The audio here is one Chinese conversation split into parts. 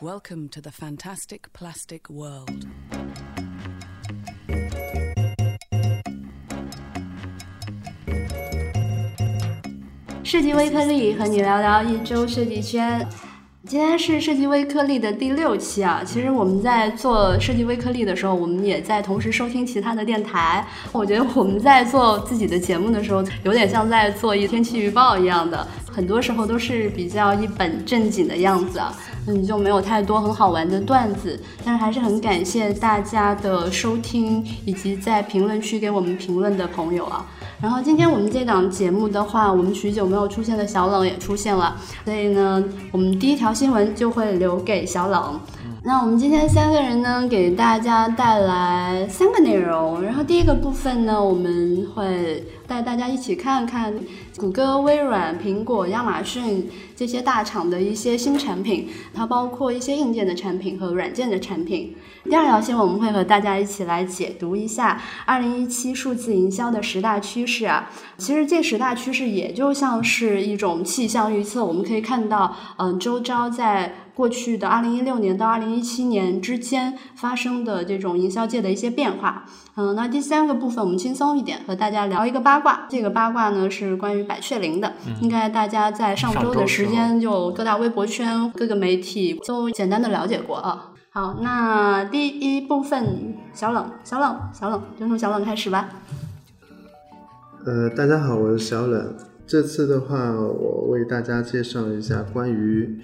Welcome to the fantastic plastic world. 设计微颗粒和你聊聊一周设计圈。今天是设计微颗粒的第六期啊。其实我们在做设计微颗粒的时候，我们也在同时收听其他的电台。我觉得我们在做自己的节目的时候，有点像在做一天气预报一样的，很多时候都是比较一本正经的样子啊。你，就没有太多很好玩的段子，但是还是很感谢大家的收听以及在评论区给我们评论的朋友啊。然后今天我们这档节目的话，我们许久没有出现的小冷也出现了，所以呢，我们第一条新闻就会留给小冷。那我们今天三个人呢，给大家带来三个内容。然后第一个部分呢，我们会带大家一起看看谷歌、微软、苹果、亚马逊这些大厂的一些新产品，它包括一些硬件的产品和软件的产品。第二条新闻，我们会和大家一起来解读一下二零一七数字营销的十大趋势啊。其实这十大趋势也就像是一种气象预测，我们可以看到，嗯，周遭在。过去的二零一六年到二零一七年之间发生的这种营销界的一些变化，嗯，那第三个部分我们轻松一点，和大家聊一个八卦。这个八卦呢是关于百雀羚的，应该大家在上周的时间就各大微博圈、各个媒体都简单的了解过啊。好，那第一部分小冷，小冷，小冷，就从小冷开始吧。呃，大家好，我是小冷。这次的话，我为大家介绍一下关于。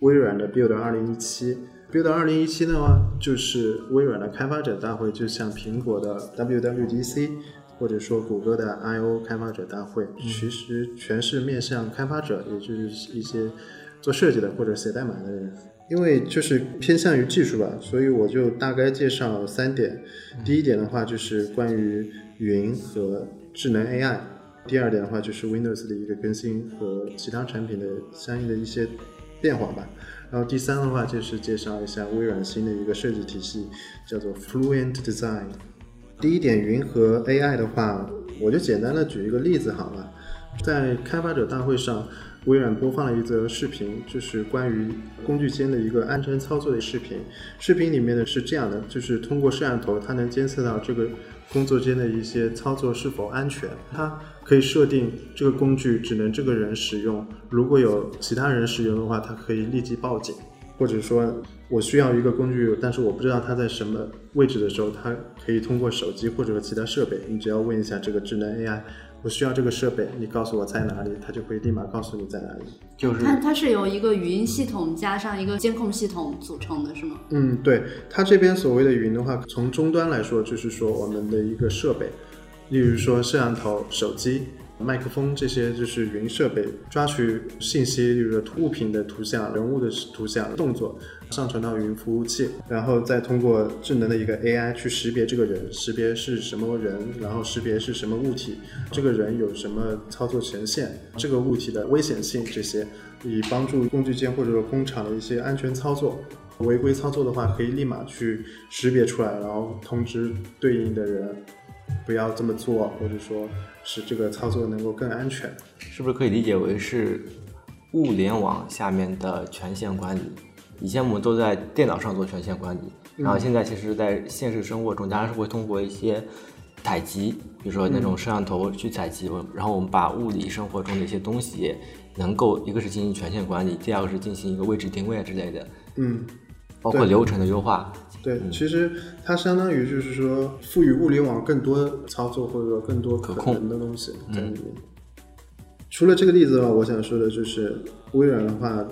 微软的 Build 二零一七，Build 二零一七的话，就是微软的开发者大会，就像苹果的 WWDC，或者说谷歌的 I/O 开发者大会，其实全是面向开发者，也就是一些做设计的或者写代码的人。因为就是偏向于技术吧，所以我就大概介绍三点。第一点的话，就是关于云和智能 AI；第二点的话，就是 Windows 的一个更新和其他产品的相应的一些。变化吧，然后第三的话就是介绍一下微软新的一个设计体系，叫做 Fluent Design。第一点，云和 AI 的话，我就简单的举一个例子好了，在开发者大会上，微软播放了一则视频，就是关于工具间的一个安全操作的视频。视频里面呢是这样的，就是通过摄像头，它能监测到这个。工作间的一些操作是否安全？它可以设定这个工具只能这个人使用，如果有其他人使用的话，它可以立即报警。或者说，我需要一个工具，但是我不知道它在什么位置的时候，它可以通过手机或者其他设备，你只要问一下这个智能 AI。我需要这个设备，你告诉我在哪里，它就会立马告诉你在哪里。就是它它是由一个语音系统加上一个监控系统组成的，是吗？嗯，对，它这边所谓的云的话，从终端来说，就是说我们的一个设备，例如说摄像头、手机。麦克风这些就是云设备抓取信息，比如物品的图像、人物的图像、动作，上传到云服务器，然后再通过智能的一个 AI 去识别这个人，识别是什么人，然后识别是什么物体，这个人有什么操作权限，这个物体的危险性这些，以帮助工具间或者说工厂的一些安全操作。违规操作的话，可以立马去识别出来，然后通知对应的人。不要这么做，或者说使这个操作能够更安全，是不是可以理解为是物联网下面的权限管理？以前我们都在电脑上做权限管理，然后现在其实，在现实生活中，大家是会通过一些采集，比如说那种摄像头去采集，然后我们把物理生活中的一些东西，能够一个是进行权限管理，第二个是进行一个位置定位之类的，嗯，包括流程的优化。对，其实它相当于就是说赋予物联网更多操作或者说更多可能的东西在里面。除了这个例子的话，我想说的就是微软的话，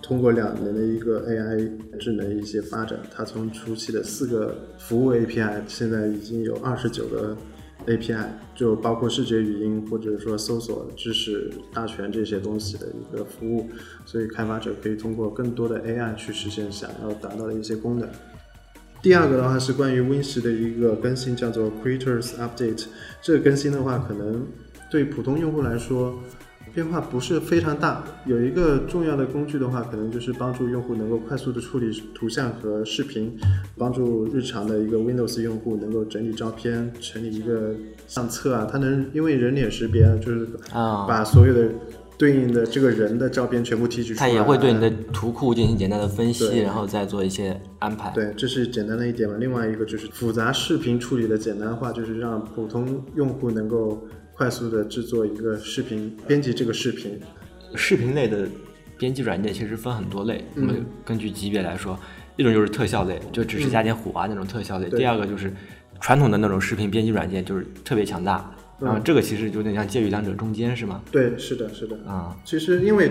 通过两年的一个 AI 智能一些发展，它从初期的四个服务 API，现在已经有二十九个 API，就包括视觉语音或者说搜索、知识大全这些东西的一个服务，所以开发者可以通过更多的 AI 去实现想要达到的一些功能。第二个的话是关于 Win 十的一个更新，叫做 Creators Update。这个更新的话，可能对普通用户来说变化不是非常大。有一个重要的工具的话，可能就是帮助用户能够快速的处理图像和视频，帮助日常的一个 Windows 用户能够整理照片、整理一个相册啊。它能因为人脸识别，就是把所有的。对应的这个人的照片全部提取出来，它也会对你的图库进行简单的分析，然后再做一些安排。对，这是简单的一点嘛。另外一个就是复杂视频处理的简单化，就是让普通用户能够快速的制作一个视频，编辑这个视频。视频类的编辑软件其实分很多类，我们根据级别来说，一种就是特效类，就只是加点火啊那种特效类；对第二个就是传统的那种视频编辑软件，就是特别强大。然后这个其实有点像介于两者中间，是吗？对，是的，是的。啊、其实因为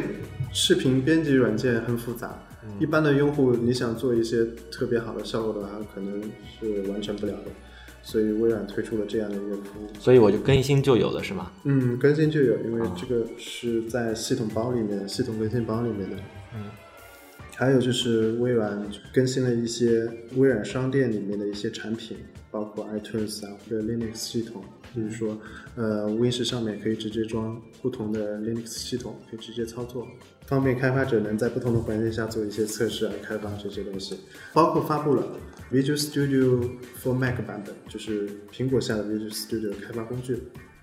视频编辑软件很复杂，一般的用户你想做一些特别好的效果的话，可能是完成不了的。所以微软推出了这样的一个服务。所以我就更新就有了，是吗？嗯，更新就有，因为这个是在系统包里面，系统更新包里面的。嗯，还有就是微软更新了一些微软商店里面的一些产品，包括 iTunes 啊，或者 Linux 系统，就是说，呃，Win 上面可以直接装不同的 Linux 系统，可以直接操作，方便开发者能在不同的环境下做一些测试啊，开发这些东西。包括发布了 Visual Studio for Mac 版本，就是苹果下的 Visual Studio 开发工具。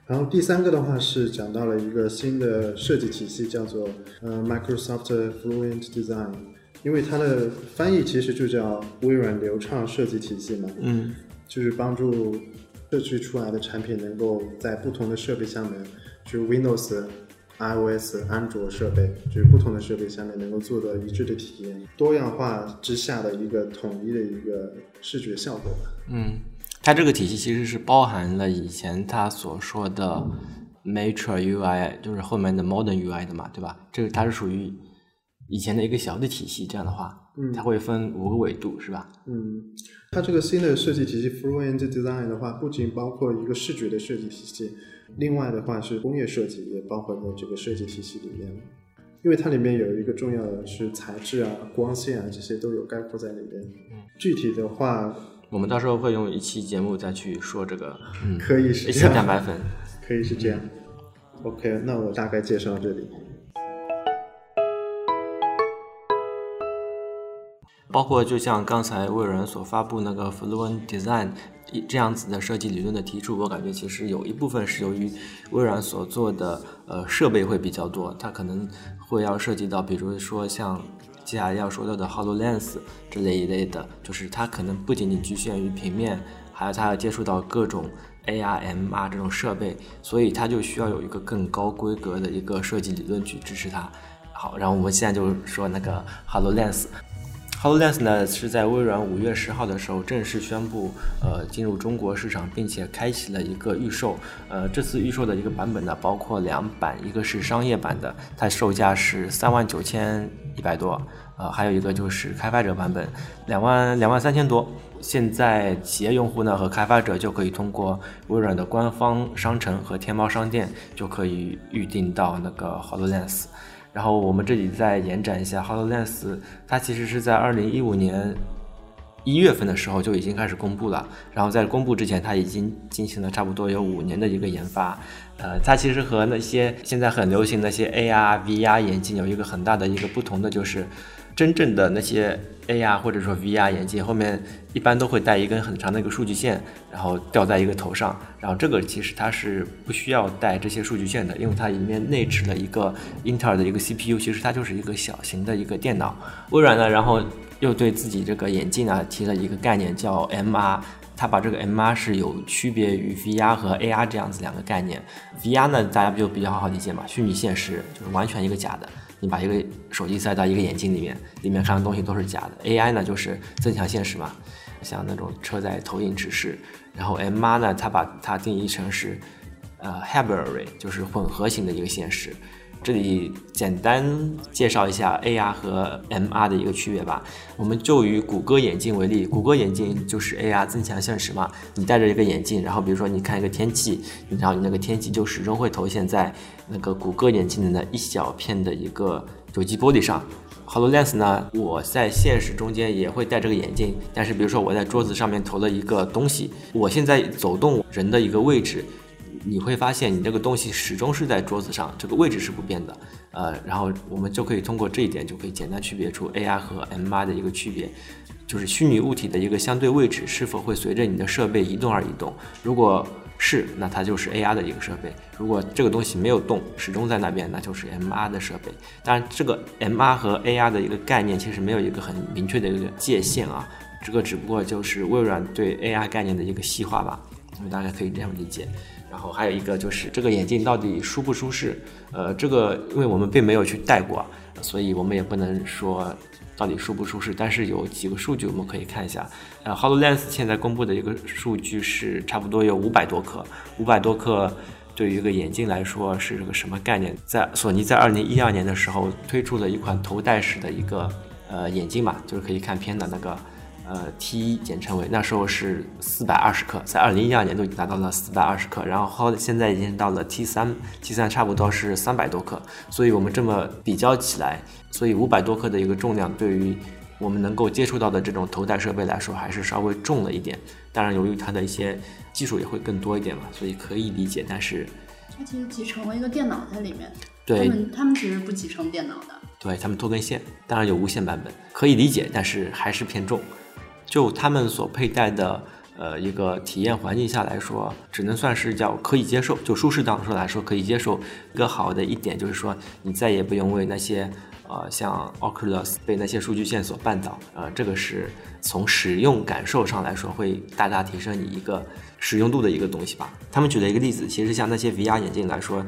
然后第三个的话是讲到了一个新的设计体系，叫做呃 Microsoft Fluent Design，因为它的翻译其实就叫微软流畅设计体系嘛，嗯，就是帮助设计出来的产品能够在不同的设备下面，就是 Windows、iOS、安卓设备，就是不同的设备下面能够做到一致的体验，多样化之下的一个统一的一个视觉效果吧。嗯，它这个体系其实是包含了以前它所说的 Mature UI，就是后面的 Modern UI 的嘛，对吧？这个它是属于以前的一个小的体系，这样的话，嗯它会分五个维度，是吧？嗯，它这个新的设计体系 Fluent Design 的话，不仅包括一个视觉的设计体系，另外的话是工业设计也包括在这个设计体系里面。因为它里面有一个重要的是材质啊、光线啊这些都有概括在里面。具体的话我们到时候会用一期节目再去说这个，嗯，可以是这样蛋样，白粉。可以是这样。OK，那我大概介绍到这里。包括就像刚才微软所发布那个 Fluent Design 这样子的设计理论的提出，我感觉其实有一部分是由于微软所做的呃设备会比较多，它可能会要涉及到，比如说像接下来要说到的 HoloLens 这类一类的，就是它可能不仅仅局限于平面，还有它要接触到各种 AR、MR 这种设备，所以它就需要有一个更高规格的一个设计理论去支持它。好，然后我们现在就说那个 HoloLens。HoloLens 呢是在微软五月十号的时候正式宣布，呃，进入中国市场，并且开启了一个预售。呃，这次预售的一个版本呢，包括两版，一个是商业版的，它售价是三万九千一百多，呃，还有一个就是开发者版本，两万两万三千多。现在企业用户呢和开发者就可以通过微软的官方商城和天猫商店就可以预定到那个 HoloLens。然后我们这里再延展一下，HoloLens 它其实是在二零一五年一月份的时候就已经开始公布了，然后在公布之前，它已经进行了差不多有五年的一个研发。呃，它其实和那些现在很流行那些 AR、VR 眼镜有一个很大的一个不同的就是，真正的那些 AR 或者说 VR 眼镜后面一般都会带一根很长的一个数据线，然后吊在一个头上。然后这个其实它是不需要带这些数据线的，因为它里面内置了一个英特尔的一个 CPU，其实它就是一个小型的一个电脑。微软呢，然后又对自己这个眼镜呢提了一个概念叫 MR。它把这个 MR 是有区别于 VR 和 AR 这样子两个概念。VR 呢，大家不就比较好理解嘛，虚拟现实就是完全一个假的，你把一个手机塞到一个眼镜里面，里面看的东西都是假的。AI 呢，就是增强现实嘛，像那种车载投影指示。然后 MR 呢，它把它定义成是呃 hybrid，就是混合型的一个现实。这里简单介绍一下 AR 和 MR 的一个区别吧。我们就以谷歌眼镜为例，谷歌眼镜就是 AR 增强现实嘛。你戴着一个眼镜，然后比如说你看一个天气，然后你那个天气就始终会投现在那个谷歌眼镜的那一小片的一个有机玻璃上。HoloLens 呢，我在现实中间也会戴这个眼镜，但是比如说我在桌子上面投了一个东西，我现在走动人的一个位置。你会发现，你这个东西始终是在桌子上，这个位置是不变的。呃，然后我们就可以通过这一点，就可以简单区别出 AR 和 MR 的一个区别，就是虚拟物体的一个相对位置是否会随着你的设备移动而移动。如果是，那它就是 AR 的一个设备；如果这个东西没有动，始终在那边，那就是 MR 的设备。当然，这个 MR 和 AR 的一个概念其实没有一个很明确的一个界限啊，这个只不过就是微软对 AR 概念的一个细化吧，所以大家可以这样理解。然后还有一个就是这个眼镜到底舒不舒适？呃，这个因为我们并没有去戴过，所以我们也不能说到底舒不舒适。但是有几个数据我们可以看一下。呃，Hololens 现在公布的一个数据是差不多有五百多克，五百多克对于一个眼镜来说是个什么概念？在索尼在二零一二年的时候推出了一款头戴式的一个呃眼镜嘛，就是可以看片的那个。呃，T 一简称为那时候是四百二十克，在二零一二年都已经达到了四百二十克，然后现在已经到了 T 三，T 三差不多是三百多克，所以我们这么比较起来，所以五百多克的一个重量对于我们能够接触到的这种头戴设备来说，还是稍微重了一点。当然，由于它的一些技术也会更多一点嘛，所以可以理解。但是它其实集成了一个电脑在里面，对，他们他们其实不集成电脑的，对他们多根线，当然有无线版本，可以理解，但是还是偏重。就他们所佩戴的呃一个体验环境下来说，只能算是叫可以接受，就舒适当中来说可以接受。一个好的一点就是说，你再也不用为那些呃像 Oculus 被那些数据线所绊倒，呃，这个是从使用感受上来说会大大提升你一个使用度的一个东西吧。他们举了一个例子，其实像那些 VR 眼镜来说。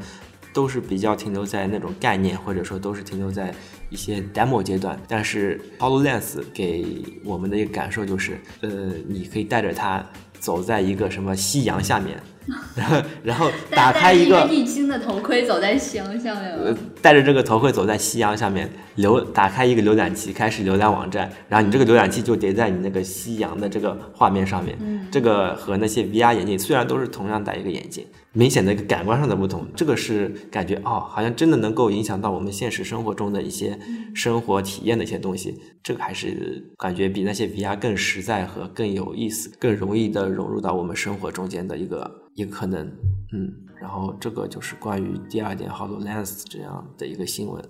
都是比较停留在那种概念，或者说都是停留在一些 demo 阶段。但是 Hololens 给我们的一个感受就是，呃，你可以带着它走在一个什么夕阳下面，然后然后打开一个沥青的头盔走在夕阳下面。呃，戴着这个头盔走在夕阳下面，浏打开一个浏览器，开始浏览网站，然后你这个浏览器就叠在你那个夕阳的这个画面上面。嗯，这个和那些 VR 眼镜虽然都是同样戴一个眼镜。明显的一个感官上的不同，这个是感觉哦，好像真的能够影响到我们现实生活中的一些生活体验的一些东西。这个还是感觉比那些 VR 更实在和更有意思，更容易的融入到我们生活中间的一个一个可能。嗯，然后这个就是关于第二点 Hololens 这样的一个新闻。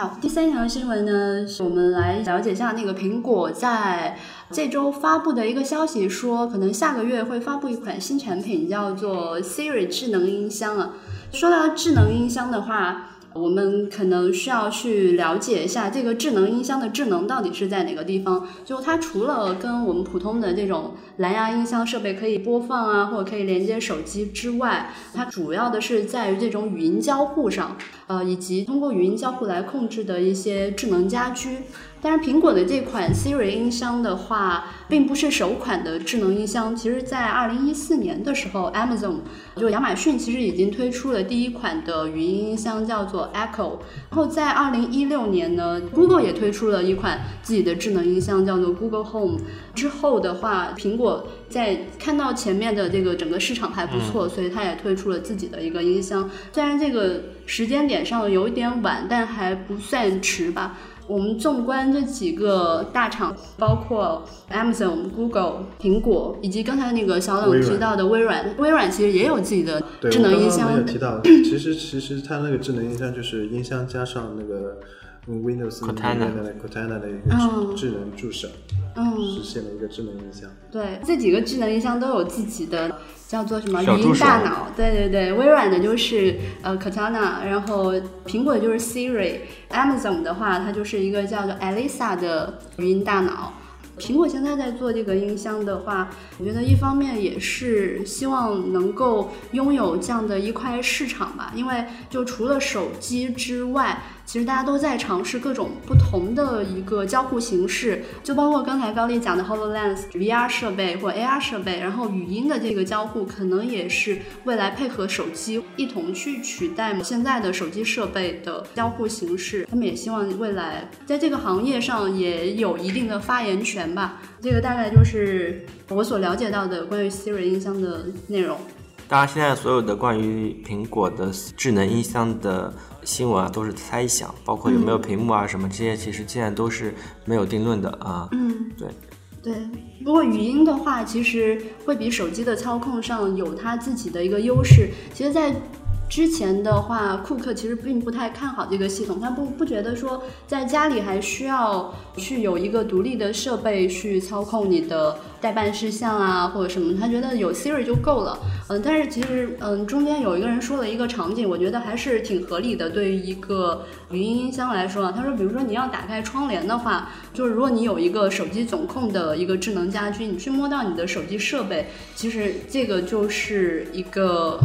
好，第三条新闻呢，是我们来了解一下那个苹果在这周发布的一个消息，说可能下个月会发布一款新产品，叫做 Siri 智能音箱啊。说到智能音箱的话。我们可能需要去了解一下这个智能音箱的智能到底是在哪个地方。就它除了跟我们普通的这种蓝牙音箱设备可以播放啊，或者可以连接手机之外，它主要的是在于这种语音交互上，呃，以及通过语音交互来控制的一些智能家居。但是苹果的这款 Siri 音箱的话，并不是首款的智能音箱。其实，在二零一四年的时候，Amazon 就亚马逊其实已经推出了第一款的语音音箱，叫做 Echo。然后在二零一六年呢，Google 也推出了一款自己的智能音箱，叫做 Google Home。之后的话，苹果在看到前面的这个整个市场还不错，所以它也推出了自己的一个音箱。虽然这个时间点上有一点晚，但还不算迟吧。我们纵观这几个大厂，包括 Amazon、Google、苹果，以及刚才那个小冷提到的微软，微软其实也有自己的智能音箱。有提到，其实其实它那个智能音箱就是音箱加上那个 Windows 里面的 Cortana 的一个智能助手。嗯，实现了一个智能音箱。对，这几个智能音箱都有自己的叫做什么语音大脑。对对对，微软的就是呃 Cortana，然后苹果的就是 Siri，Amazon 的话它就是一个叫做 Alexa 的语音大脑。苹果现在在做这个音箱的话，我觉得一方面也是希望能够拥有这样的一块市场吧，因为就除了手机之外。其实大家都在尝试各种不同的一个交互形式，就包括刚才高丽讲的 Hololens VR 设备或 AR 设备，然后语音的这个交互可能也是未来配合手机一同去取代现在的手机设备的交互形式。他们也希望未来在这个行业上也有一定的发言权吧。这个大概就是我所了解到的关于 Siri 音箱的内容。当然，现在所有的关于苹果的智能音箱的新闻啊，都是猜想，包括有没有屏幕啊什么这些，其实现在都是没有定论的啊。嗯，对，对。不过语音的话，其实会比手机的操控上有它自己的一个优势。其实，在之前的话，库克其实并不太看好这个系统，他不不觉得说在家里还需要去有一个独立的设备去操控你的代办事项啊或者什么，他觉得有 Siri 就够了。嗯，但是其实嗯中间有一个人说了一个场景，我觉得还是挺合理的。对于一个语音音箱来说，他说，比如说你要打开窗帘的话，就是如果你有一个手机总控的一个智能家居，你去摸到你的手机设备，其实这个就是一个。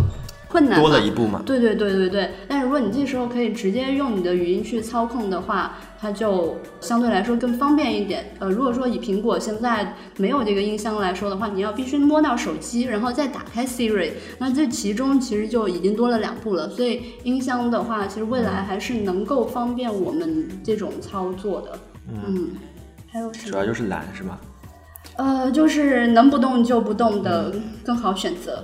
困难多了一步嘛？对对对对对。但是如果你这时候可以直接用你的语音去操控的话，它就相对来说更方便一点。呃，如果说以苹果现在没有这个音箱来说的话，你要必须摸到手机，然后再打开 Siri，那这其中其实就已经多了两步了。所以音箱的话，其实未来还是能够方便我们这种操作的。嗯，还有什么？主要就是懒是吧？呃，就是能不动就不动的更好选择。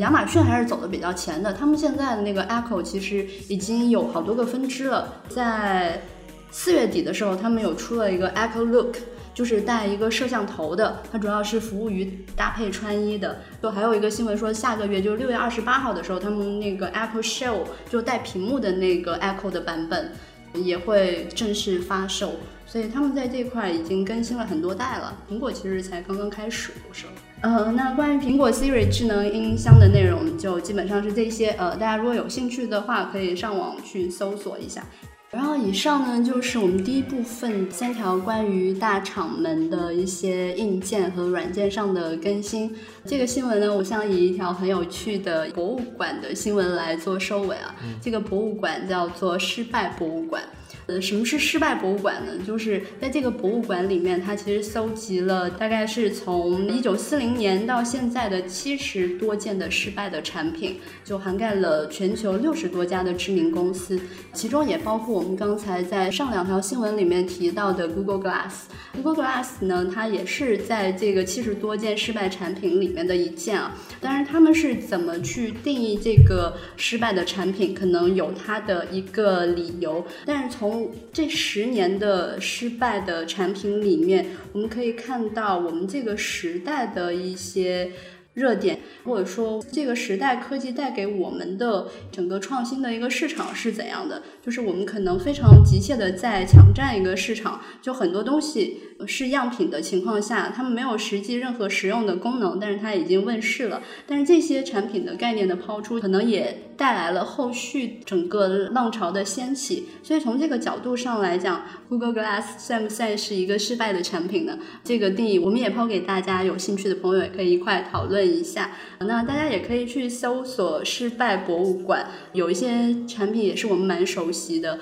亚马逊还是走的比较前的，他们现在的那个 Echo 其实已经有好多个分支了。在四月底的时候，他们有出了一个 Echo Look，就是带一个摄像头的，它主要是服务于搭配穿衣的。就还有一个新闻说，下个月就是六月二十八号的时候，他们那个 Echo Show 就带屏幕的那个 Echo 的版本也会正式发售。所以他们在这块已经更新了很多代了。苹果其实才刚刚开始，不是？呃，那关于苹果 Siri 智能音箱的内容就基本上是这些。呃，大家如果有兴趣的话，可以上网去搜索一下。然后以上呢就是我们第一部分三条关于大厂们的一些硬件和软件上的更新。这个新闻呢，我想以一条很有趣的博物馆的新闻来做收尾啊。这个博物馆叫做失败博物馆。呃，什么是失败博物馆呢？就是在这个博物馆里面，它其实搜集了大概是从一九四零年到现在的七十多件的失败的产品，就涵盖了全球六十多家的知名公司，其中也包括我们刚才在上两条新闻里面提到的 Google Glass。Google Glass 呢，它也是在这个七十多件失败产品里面的一件啊。当然，他们是怎么去定义这个失败的产品，可能有它的一个理由，但是从这十年的失败的产品里面，我们可以看到我们这个时代的一些。热点，或者说这个时代科技带给我们的整个创新的一个市场是怎样的？就是我们可能非常急切的在抢占一个市场，就很多东西是样品的情况下，他们没有实际任何实用的功能，但是它已经问世了。但是这些产品的概念的抛出，可能也带来了后续整个浪潮的掀起。所以从这个角度上来讲，Google Glass 算不算是一个失败的产品呢？这个定义我们也抛给大家，有兴趣的朋友也可以一块讨论。一下，那大家也可以去搜索“失败博物馆”，有一些产品也是我们蛮熟悉的。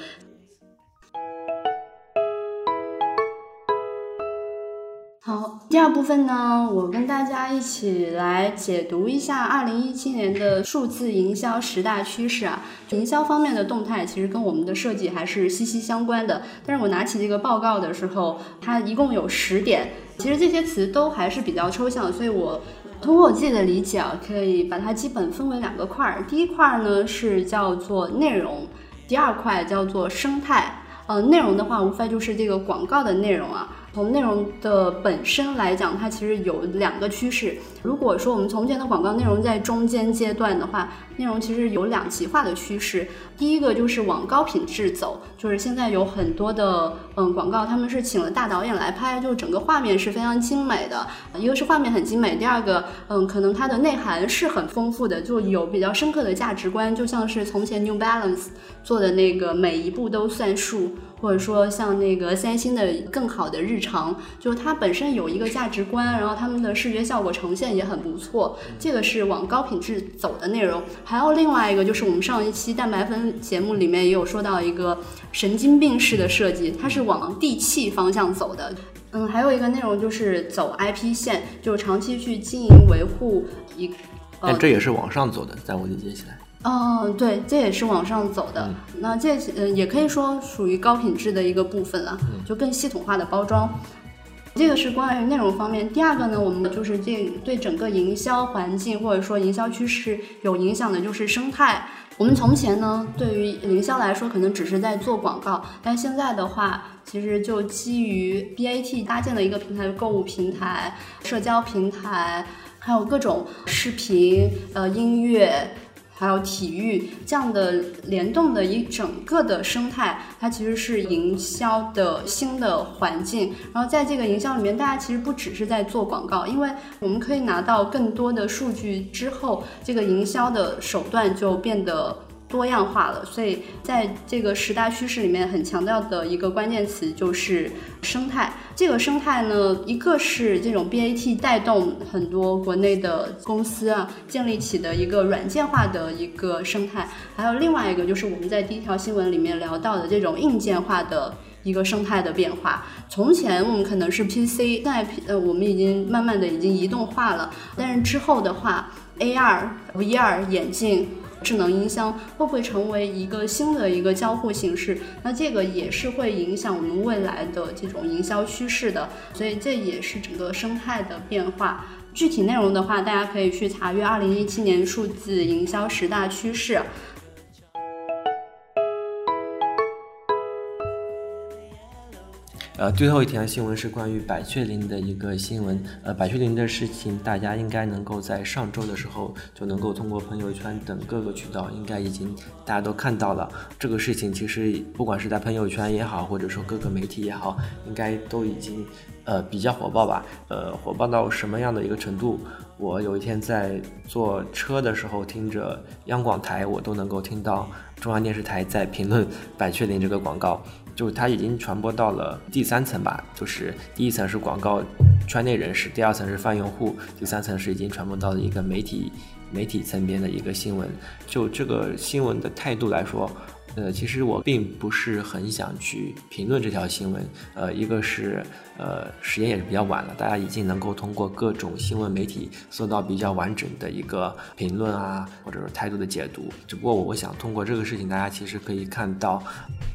好，第二部分呢，我跟大家一起来解读一下二零一七年的数字营销十大趋势啊。营销方面的动态其实跟我们的设计还是息息相关的。但是我拿起这个报告的时候，它一共有十点，其实这些词都还是比较抽象，所以我。通过我自己的理解啊，可以把它基本分为两个块儿。第一块呢是叫做内容，第二块叫做生态。呃，内容的话，无非就是这个广告的内容啊。从内容的本身来讲，它其实有两个趋势。如果说我们从前的广告内容在中间阶段的话，内容其实有两极化的趋势。第一个就是往高品质走，就是现在有很多的嗯广告，他们是请了大导演来拍，就整个画面是非常精美的。一个是画面很精美，第二个嗯可能它的内涵是很丰富的，就有比较深刻的价值观，就像是从前 New Balance 做的那个每一步都算数。或者说像那个三星的更好的日常，就是它本身有一个价值观，然后他们的视觉效果呈现也很不错。这个是往高品质走的内容。还有另外一个就是我们上一期蛋白粉节目里面也有说到一个神经病式的设计，它是往地气方向走的。嗯，还有一个内容就是走 IP 线，就是长期去经营维护一。但这也是往上走的，在我理解起来。嗯，对，这也是往上走的。那这嗯，也可以说属于高品质的一个部分了，就更系统化的包装。这个是关于内容方面。第二个呢，我们就是这对整个营销环境或者说营销趋势有影响的，就是生态。我们从前呢，对于营销来说，可能只是在做广告，但现在的话，其实就基于 BAT 搭建了一个平台，购物平台、社交平台，还有各种视频、呃音乐。还有体育这样的联动的一整个的生态，它其实是营销的新的环境。然后在这个营销里面，大家其实不只是在做广告，因为我们可以拿到更多的数据之后，这个营销的手段就变得。多样化了，所以在这个十大趋势里面，很强调的一个关键词就是生态。这个生态呢，一个是这种 BAT 带动很多国内的公司啊建立起的一个软件化的一个生态，还有另外一个就是我们在第一条新闻里面聊到的这种硬件化的一个生态的变化。从前我们可能是 PC，现在呃我们已经慢慢的已经移动化了，但是之后的话，AR、VR 眼镜。智能音箱会不会成为一个新的一个交互形式？那这个也是会影响我们未来的这种营销趋势的，所以这也是整个生态的变化。具体内容的话，大家可以去查阅二零一七年数字营销十大趋势。呃，最后一条新闻是关于百雀羚的一个新闻。呃，百雀羚的事情，大家应该能够在上周的时候就能够通过朋友圈等各个渠道，应该已经大家都看到了。这个事情其实不管是在朋友圈也好，或者说各个媒体也好，应该都已经呃比较火爆吧。呃，火爆到什么样的一个程度？我有一天在坐车的时候，听着央广台，我都能够听到中央电视台在评论 百雀羚这个广告。就它已经传播到了第三层吧，就是第一层是广告圈内人士，第二层是泛用户，第三层是已经传播到了一个媒体媒体层面的一个新闻。就这个新闻的态度来说。呃，其实我并不是很想去评论这条新闻。呃，一个是，呃，时间也是比较晚了，大家已经能够通过各种新闻媒体搜到比较完整的一个评论啊，或者是态度的解读。只不过我想通过这个事情，大家其实可以看到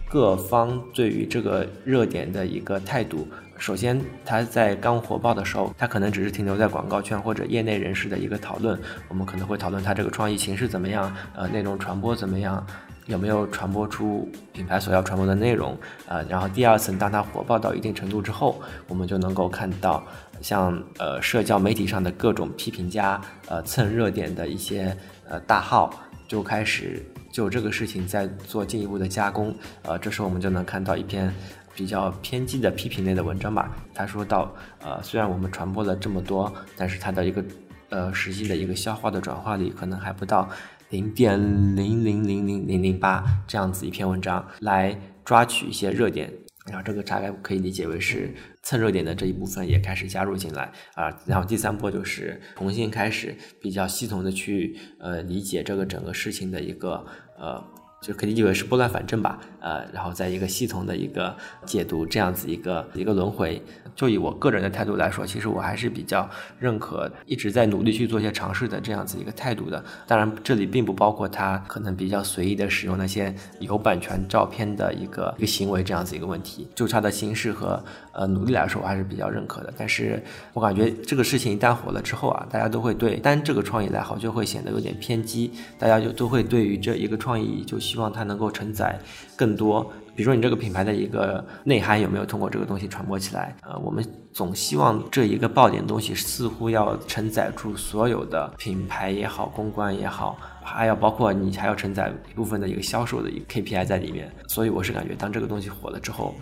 各方对于这个热点的一个态度。首先，它在刚火爆的时候，它可能只是停留在广告圈或者业内人士的一个讨论，我们可能会讨论它这个创意形式怎么样，呃，内容传播怎么样。有没有传播出品牌所要传播的内容？呃，然后第二层，当它火爆到一定程度之后，我们就能够看到，像呃社交媒体上的各种批评家，呃蹭热点的一些呃大号，就开始就这个事情在做进一步的加工。呃，这时候我们就能看到一篇比较偏激的批评类的文章吧。他说到，呃，虽然我们传播了这么多，但是它的一个呃实际的一个消化的转化率可能还不到。零点零零零零零零八这样子一篇文章来抓取一些热点，然后这个大概可以理解为是蹭热点的这一部分也开始加入进来啊，然后第三波就是重新开始比较系统的去呃理解这个整个事情的一个呃。就可以为是拨乱反正吧，呃，然后在一个系统的一个解读这样子一个一个轮回。就以我个人的态度来说，其实我还是比较认可一直在努力去做一些尝试的这样子一个态度的。当然，这里并不包括他可能比较随意的使用那些有版权照片的一个一个行为这样子一个问题。就他的形式和呃努力来说，我还是比较认可的。但是我感觉这个事情一旦火了之后啊，大家都会对单这个创意来好就会显得有点偏激，大家就都会对于这一个创意就。希望它能够承载更多，比如说你这个品牌的一个内涵有没有通过这个东西传播起来？呃，我们总希望这一个爆点东西似乎要承载住所有的品牌也好，公关也好，还要包括你还要承载一部分的一个销售的一个 KPI 在里面。所以我是感觉，当这个东西火了之后，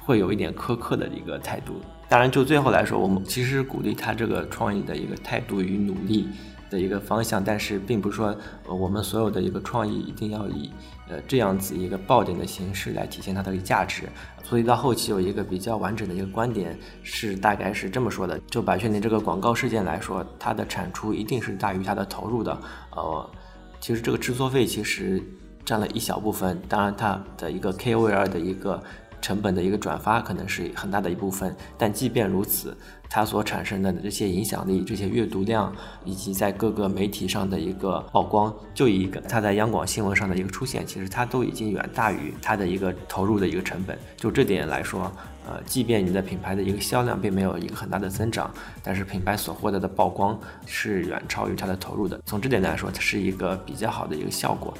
会有一点苛刻的一个态度。当然，就最后来说，我们其实鼓励他这个创意的一个态度与努力。的一个方向，但是并不是说，呃，我们所有的一个创意一定要以，呃，这样子一个爆点的形式来体现它的一个价值。所以到后期有一个比较完整的一个观点是，大概是这么说的：，就百雀羚这个广告事件来说，它的产出一定是大于它的投入的。呃，其实这个制作费其实占了一小部分，当然它的一个 KOL 的一个。成本的一个转发可能是很大的一部分，但即便如此，它所产生的这些影响力、这些阅读量，以及在各个媒体上的一个曝光，就一个它在央广新闻上的一个出现，其实它都已经远大于它的一个投入的一个成本。就这点来说，呃，即便你的品牌的一个销量并没有一个很大的增长，但是品牌所获得的曝光是远超于它的投入的。从这点来说，它是一个比较好的一个效果。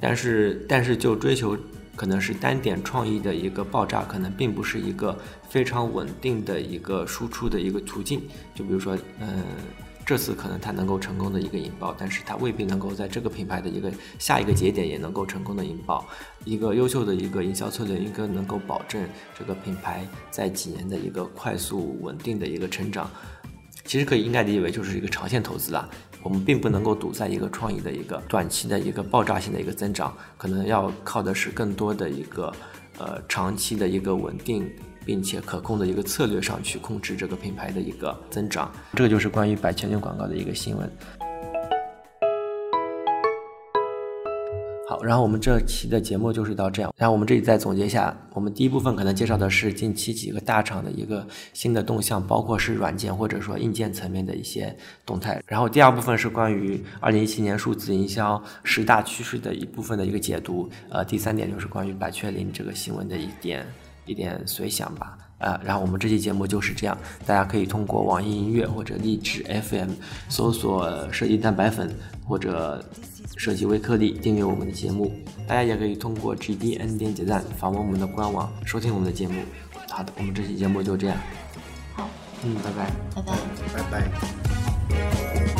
但是，但是就追求。可能是单点创意的一个爆炸，可能并不是一个非常稳定的一个输出的一个途径。就比如说，嗯，这次可能它能够成功的一个引爆，但是它未必能够在这个品牌的一个下一个节点也能够成功的引爆。一个优秀的一个营销策略，应该能够保证这个品牌在几年的一个快速稳定的一个成长。其实可以应该理解为就是一个长线投资啦。我们并不能够赌在一个创意的一个短期的一个爆炸性的一个增长，可能要靠的是更多的一个呃长期的一个稳定并且可控的一个策略上去控制这个品牌的一个增长。这个就是关于百全年广告的一个新闻。好，然后我们这期的节目就是到这样。然后我们这里再总结一下，我们第一部分可能介绍的是近期几个大厂的一个新的动向，包括是软件或者说硬件层面的一些动态。然后第二部分是关于二零一七年数字营销十大趋势的一部分的一个解读。呃，第三点就是关于百雀羚这个新闻的一点一点随想吧。呃，然后我们这期节目就是这样，大家可以通过网易音乐或者荔枝 FM 搜索“设计蛋白粉”或者“设计微颗粒”订阅我们的节目。大家也可以通过 GDN 点点赞访问我们的官网收听我们的节目。好的，我们这期节目就这样。好，嗯，拜拜，拜拜。拜拜。